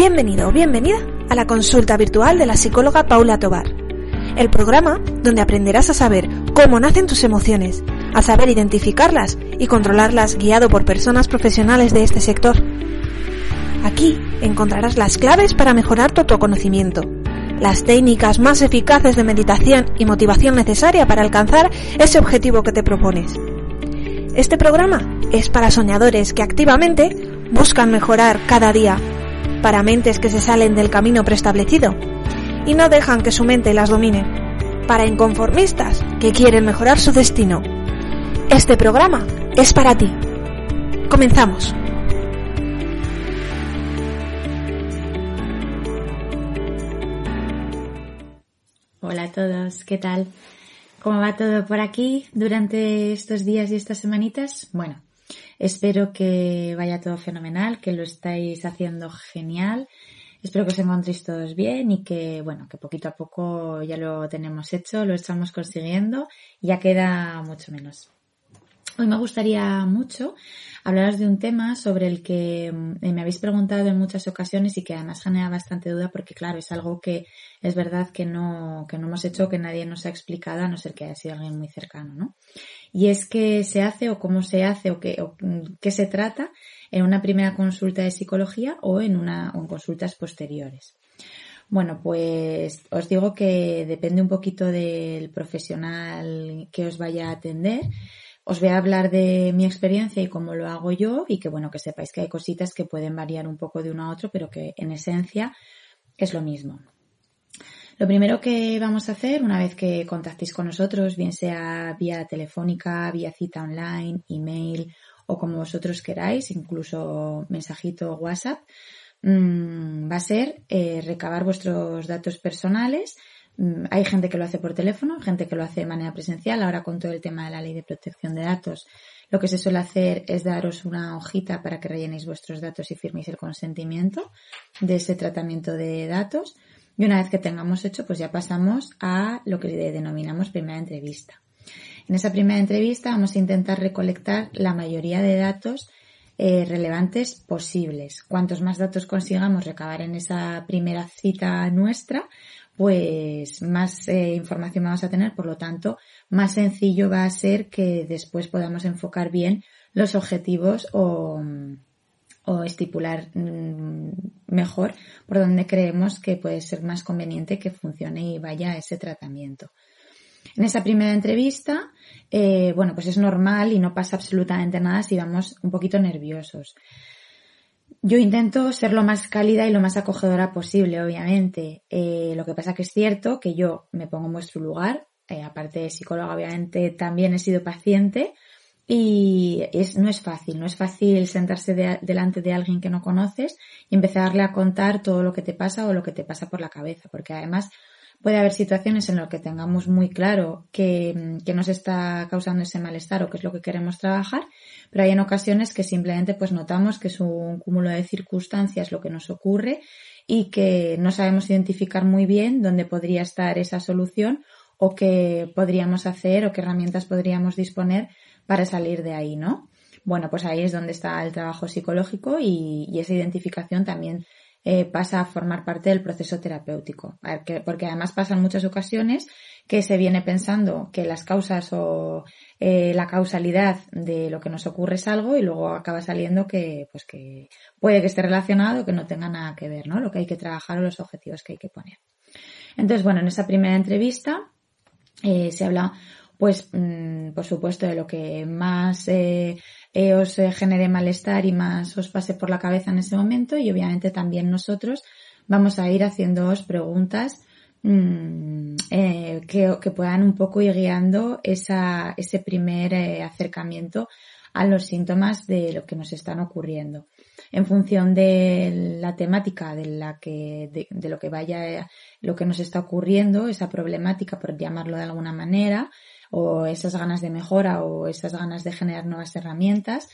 Bienvenido o bienvenida a la consulta virtual de la psicóloga Paula Tobar, el programa donde aprenderás a saber cómo nacen tus emociones, a saber identificarlas y controlarlas guiado por personas profesionales de este sector. Aquí encontrarás las claves para mejorar tu autoconocimiento, las técnicas más eficaces de meditación y motivación necesaria para alcanzar ese objetivo que te propones. Este programa es para soñadores que activamente buscan mejorar cada día para mentes que se salen del camino preestablecido y no dejan que su mente las domine, para inconformistas que quieren mejorar su destino. Este programa es para ti. Comenzamos. Hola a todos, ¿qué tal? ¿Cómo va todo por aquí durante estos días y estas semanitas? Bueno, Espero que vaya todo fenomenal, que lo estáis haciendo genial. Espero que os encontréis todos bien y que, bueno, que poquito a poco ya lo tenemos hecho, lo estamos consiguiendo, ya queda mucho menos. Hoy me gustaría mucho hablaros de un tema sobre el que mm, me habéis preguntado en muchas ocasiones y que además genera bastante duda porque claro, es algo que es verdad que no, que no hemos hecho, que nadie nos ha explicado a no ser que haya sido alguien muy cercano, ¿no? Y es que se hace o cómo se hace o qué, o mm, qué se trata en una primera consulta de psicología o en una, o en consultas posteriores. Bueno, pues os digo que depende un poquito del profesional que os vaya a atender os voy a hablar de mi experiencia y cómo lo hago yo y que bueno, que sepáis que hay cositas que pueden variar un poco de uno a otro, pero que en esencia es lo mismo. Lo primero que vamos a hacer una vez que contactéis con nosotros, bien sea vía telefónica, vía cita online, email o como vosotros queráis, incluso mensajito WhatsApp, mm, va a ser eh, recabar vuestros datos personales hay gente que lo hace por teléfono, gente que lo hace de manera presencial. Ahora con todo el tema de la ley de protección de datos, lo que se suele hacer es daros una hojita para que rellenéis vuestros datos y firméis el consentimiento de ese tratamiento de datos. Y una vez que tengamos hecho, pues ya pasamos a lo que denominamos primera entrevista. En esa primera entrevista vamos a intentar recolectar la mayoría de datos eh, relevantes posibles. Cuantos más datos consigamos recabar en esa primera cita nuestra, pues más eh, información vamos a tener, por lo tanto, más sencillo va a ser que después podamos enfocar bien los objetivos o, estipular mm, mejor por donde creemos que puede ser más conveniente que funcione y vaya ese tratamiento. En esa primera entrevista, eh, bueno, pues es normal y no pasa absolutamente nada si vamos un poquito nerviosos. Yo intento ser lo más cálida y lo más acogedora posible, obviamente. Eh, lo que pasa que es cierto que yo me pongo en vuestro lugar, eh, aparte de psicóloga, obviamente también he sido paciente y es, no es fácil, no es fácil sentarse delante de alguien que no conoces y empezarle a contar todo lo que te pasa o lo que te pasa por la cabeza, porque además puede haber situaciones en las que tengamos muy claro que, que, nos está causando ese malestar o qué es lo que queremos trabajar, pero hay en ocasiones que simplemente pues notamos que es un cúmulo de circunstancias lo que nos ocurre y que no sabemos identificar muy bien dónde podría estar esa solución o qué podríamos hacer o qué herramientas podríamos disponer para salir de ahí, ¿no? Bueno, pues ahí es donde está el trabajo psicológico y esa identificación también eh, pasa a formar parte del proceso terapéutico. Porque además pasan muchas ocasiones que se viene pensando que las causas o eh, la causalidad de lo que nos ocurre es algo y luego acaba saliendo que, pues que puede que esté relacionado que no tenga nada que ver, ¿no? Lo que hay que trabajar o los objetivos que hay que poner. Entonces, bueno, en esa primera entrevista eh, se habla, pues, mm, por supuesto, de lo que más eh, os eh, genere malestar y más os pase por la cabeza en ese momento y obviamente también nosotros vamos a ir haciéndoos preguntas mm, eh, que, puedan un poco ir guiando ese primer acercamiento a los síntomas de lo que nos están ocurriendo. En función de la temática de la que, de, lo que vaya, lo que nos está ocurriendo, esa problemática, por llamarlo de alguna manera, o esas ganas de mejora o esas ganas de generar nuevas herramientas,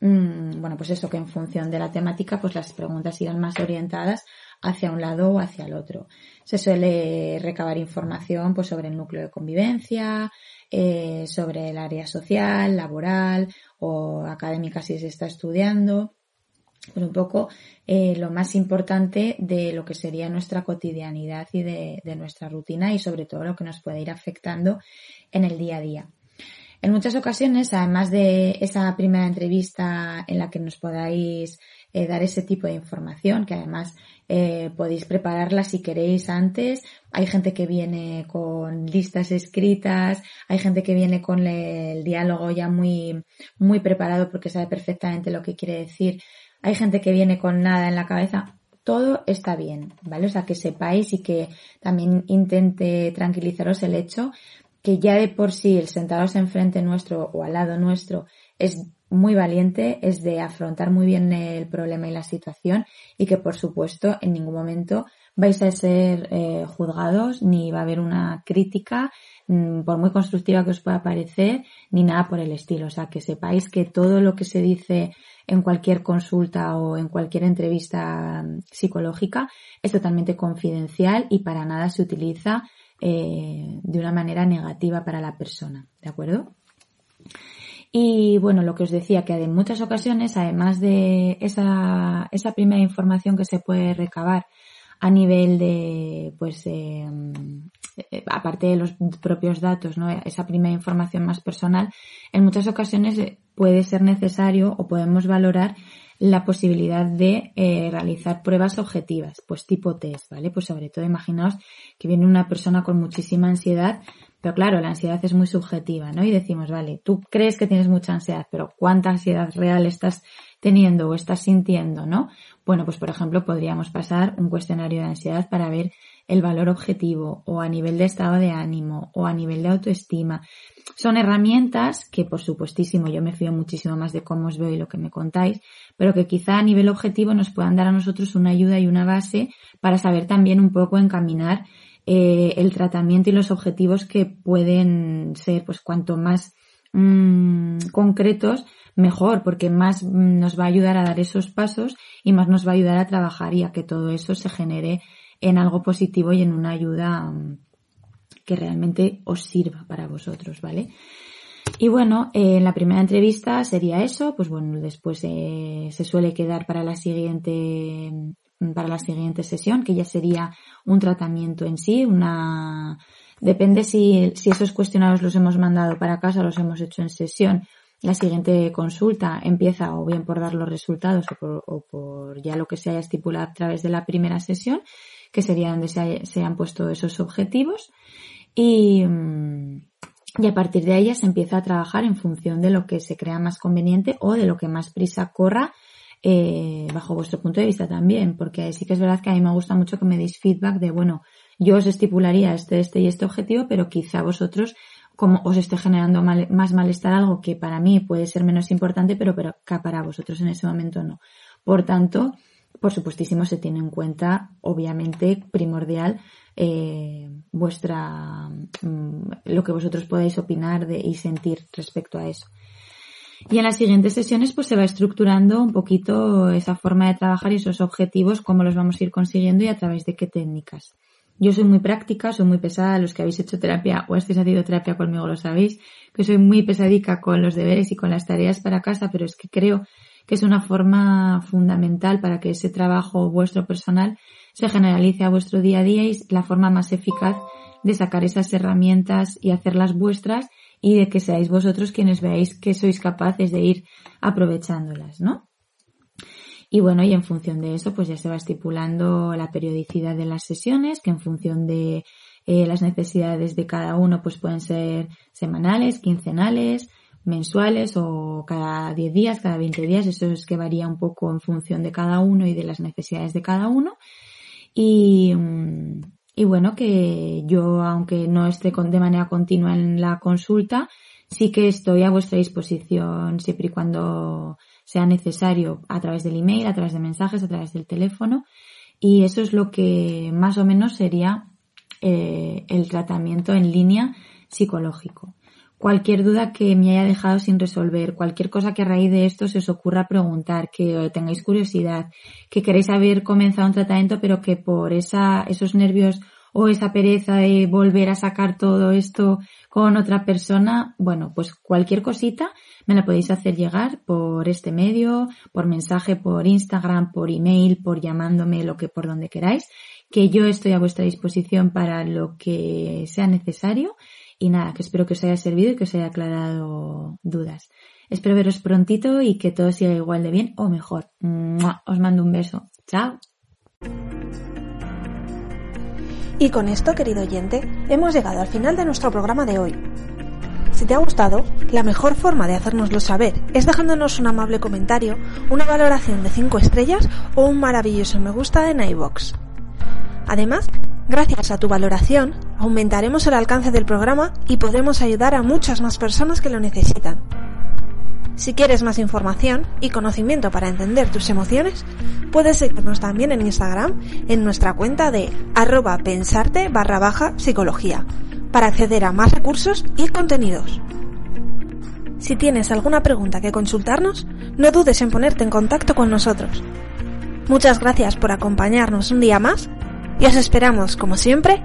mm, bueno, pues eso que en función de la temática, pues las preguntas irán más orientadas hacia un lado o hacia el otro. Se suele recabar información pues sobre el núcleo de convivencia, eh, sobre el área social, laboral o académica si se está estudiando. Pues un poco eh, lo más importante de lo que sería nuestra cotidianidad y de, de nuestra rutina y sobre todo lo que nos puede ir afectando en el día a día. En muchas ocasiones, además de esa primera entrevista en la que nos podáis eh, dar ese tipo de información, que además eh, podéis prepararla si queréis antes. Hay gente que viene con listas escritas, hay gente que viene con el diálogo ya muy, muy preparado porque sabe perfectamente lo que quiere decir. Hay gente que viene con nada en la cabeza. Todo está bien, ¿vale? O sea, que sepáis y que también intente tranquilizaros el hecho que ya de por sí el sentaros enfrente nuestro o al lado nuestro es muy valiente, es de afrontar muy bien el problema y la situación y que por supuesto en ningún momento vais a ser eh, juzgados ni va a haber una crítica mm, por muy constructiva que os pueda parecer ni nada por el estilo. O sea, que sepáis que todo lo que se dice en cualquier consulta o en cualquier entrevista mm, psicológica es totalmente confidencial y para nada se utiliza eh, de una manera negativa para la persona. ¿De acuerdo? Y bueno, lo que os decía, que en muchas ocasiones, además de esa, esa primera información que se puede recabar a nivel de, pues, eh, eh, aparte de los propios datos, ¿no? Esa primera información más personal, en muchas ocasiones puede ser necesario o podemos valorar la posibilidad de eh, realizar pruebas objetivas, pues tipo test, ¿vale? Pues sobre todo imaginaos que viene una persona con muchísima ansiedad, pero claro, la ansiedad es muy subjetiva, ¿no? Y decimos, vale, tú crees que tienes mucha ansiedad, pero ¿cuánta ansiedad real estás teniendo o estás sintiendo, ¿no? Bueno, pues por ejemplo podríamos pasar un cuestionario de ansiedad para ver el valor objetivo o a nivel de estado de ánimo o a nivel de autoestima. Son herramientas que, por supuestísimo, yo me fío muchísimo más de cómo os veo y lo que me contáis, pero que quizá a nivel objetivo nos puedan dar a nosotros una ayuda y una base para saber también un poco encaminar eh, el tratamiento y los objetivos que pueden ser, pues cuanto más mmm, concretos, mejor, porque más nos va a ayudar a dar esos pasos y más nos va a ayudar a trabajar y a que todo eso se genere en algo positivo y en una ayuda mm, que realmente os sirva para vosotros, ¿vale? Y bueno, eh, en la primera entrevista sería eso, pues bueno, después eh, se suele quedar para la siguiente mm, para la siguiente sesión, que ya sería un tratamiento en sí, una depende si, si esos cuestionarios los hemos mandado para casa o los hemos hecho en sesión. La siguiente consulta empieza o bien por dar los resultados o por ya lo que se haya estipulado a través de la primera sesión que sería donde se, han puesto esos objetivos y, y a partir de ahí se empieza a trabajar en función de lo que se crea más conveniente o de lo que más prisa corra eh, bajo vuestro punto de vista también, porque sí que es verdad que a mí me gusta mucho que me deis feedback de, bueno, yo os estipularía este, este y este objetivo, pero quizá vosotros, como os esté generando más malestar algo que para mí puede ser menos importante, pero, pero que para vosotros en ese momento no. Por tanto, por supuestísimo se tiene en cuenta, obviamente, primordial eh, vuestra mm, lo que vosotros podáis opinar de, y sentir respecto a eso. Y en las siguientes sesiones pues se va estructurando un poquito esa forma de trabajar y esos objetivos, cómo los vamos a ir consiguiendo y a través de qué técnicas. Yo soy muy práctica, soy muy pesada, los que habéis hecho terapia o estéis haciendo terapia conmigo lo sabéis, que soy muy pesadica con los deberes y con las tareas para casa, pero es que creo que es una forma fundamental para que ese trabajo vuestro personal se generalice a vuestro día a día y la forma más eficaz de sacar esas herramientas y hacerlas vuestras y de que seáis vosotros quienes veáis que sois capaces de ir aprovechándolas, ¿no? Y bueno, y en función de eso, pues ya se va estipulando la periodicidad de las sesiones, que en función de eh, las necesidades de cada uno, pues pueden ser semanales, quincenales, mensuales o cada 10 días, cada 20 días, eso es que varía un poco en función de cada uno y de las necesidades de cada uno. Y, mm, y bueno, que yo, aunque no esté de manera continua en la consulta, Sí que estoy a vuestra disposición siempre y cuando sea necesario a través del email, a través de mensajes, a través del teléfono. Y eso es lo que más o menos sería eh, el tratamiento en línea psicológico. Cualquier duda que me haya dejado sin resolver, cualquier cosa que a raíz de esto se os ocurra preguntar, que tengáis curiosidad, que queréis haber comenzado un tratamiento pero que por esa, esos nervios o esa pereza de volver a sacar todo esto con otra persona, bueno, pues cualquier cosita me la podéis hacer llegar por este medio, por mensaje, por Instagram, por email, por llamándome, lo que por donde queráis, que yo estoy a vuestra disposición para lo que sea necesario y nada, que espero que os haya servido y que os haya aclarado dudas. Espero veros prontito y que todo siga igual de bien o mejor. Os mando un beso. Chao. Y con esto, querido oyente, hemos llegado al final de nuestro programa de hoy. Si te ha gustado, la mejor forma de hacérnoslo saber es dejándonos un amable comentario, una valoración de 5 estrellas o un maravilloso me gusta en iBox. Además, gracias a tu valoración, aumentaremos el alcance del programa y podremos ayudar a muchas más personas que lo necesitan. Si quieres más información y conocimiento para entender tus emociones, puedes seguirnos también en Instagram en nuestra cuenta de arroba pensarte barra baja psicología para acceder a más recursos y contenidos. Si tienes alguna pregunta que consultarnos, no dudes en ponerte en contacto con nosotros. Muchas gracias por acompañarnos un día más y os esperamos, como siempre,